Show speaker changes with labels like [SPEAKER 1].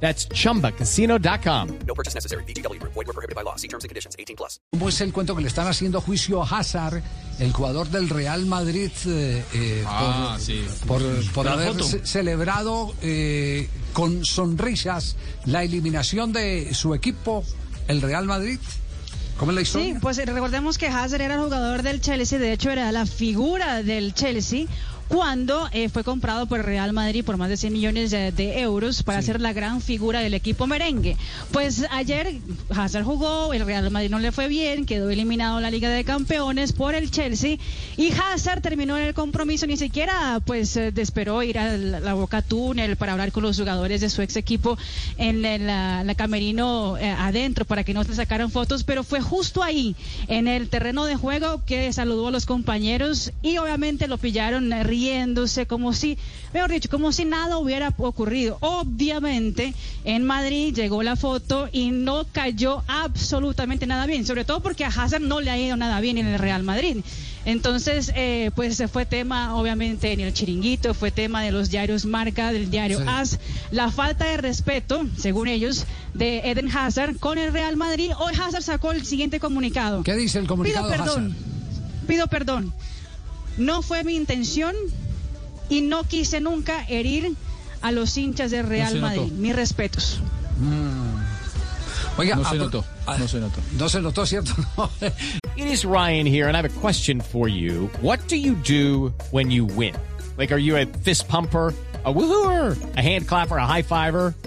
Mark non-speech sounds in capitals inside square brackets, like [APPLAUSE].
[SPEAKER 1] That's chumbacasino.com.
[SPEAKER 2] No purchase necessary. BGW. Void were prohibited by law. See terms and conditions. 18 plus.
[SPEAKER 3] ¿Cómo es el cuento que le están haciendo juicio a Hazard, el jugador del Real Madrid, eh, eh,
[SPEAKER 4] Ah,
[SPEAKER 3] por,
[SPEAKER 4] sí.
[SPEAKER 3] por, por haber celebrado eh, con sonrisas la eliminación de su equipo, el Real Madrid? ¿Cómo es la historia?
[SPEAKER 5] Sí, pues recordemos que Hazard era el jugador del Chelsea, de hecho era la figura del Chelsea cuando eh, fue comprado por el Real Madrid por más de 100 millones de, de euros para ser la gran figura del equipo merengue. Pues ayer Hazard jugó, el Real Madrid no le fue bien, quedó eliminado en la Liga de Campeones por el Chelsea y Hazard terminó en el compromiso, ni siquiera pues eh, esperó ir a la, la Boca Túnel para hablar con los jugadores de su ex equipo en la, la camerino eh, adentro para que no se sacaran fotos, pero fue justo ahí, en el terreno de juego, que saludó a los compañeros y obviamente lo pillaron eh, riéndose como si, mejor dicho, como si nada hubiera ocurrido. Obviamente en Madrid llegó la foto y no cayó absolutamente nada bien, sobre todo porque a Hazard no le ha ido nada bien en el Real Madrid. Entonces, eh, pues fue tema, obviamente, en el chiringuito, fue tema de los diarios Marca, del diario
[SPEAKER 3] Sí.
[SPEAKER 5] AS, la falta de respeto, según ellos, de Eden Hazard con el Real Madrid. Hoy Hazard sacó el siguiente comunicado.
[SPEAKER 3] ¿Qué dice el comunicado
[SPEAKER 5] Pido perdón,
[SPEAKER 3] Hazard?
[SPEAKER 5] pido perdón. No fue mi intención y no quise nunca herir a los hinchas del Real. Madrid. Mis respetos.
[SPEAKER 3] Oiga,
[SPEAKER 4] No se notó,
[SPEAKER 3] ah,
[SPEAKER 4] no se notó.
[SPEAKER 3] No se notó, ¿cierto? [LAUGHS]
[SPEAKER 1] It is Ryan here, and I have a question for you. What do you do when you win? Like, are you a fist pumper? A woohooer, a hand clapper, a high fiver.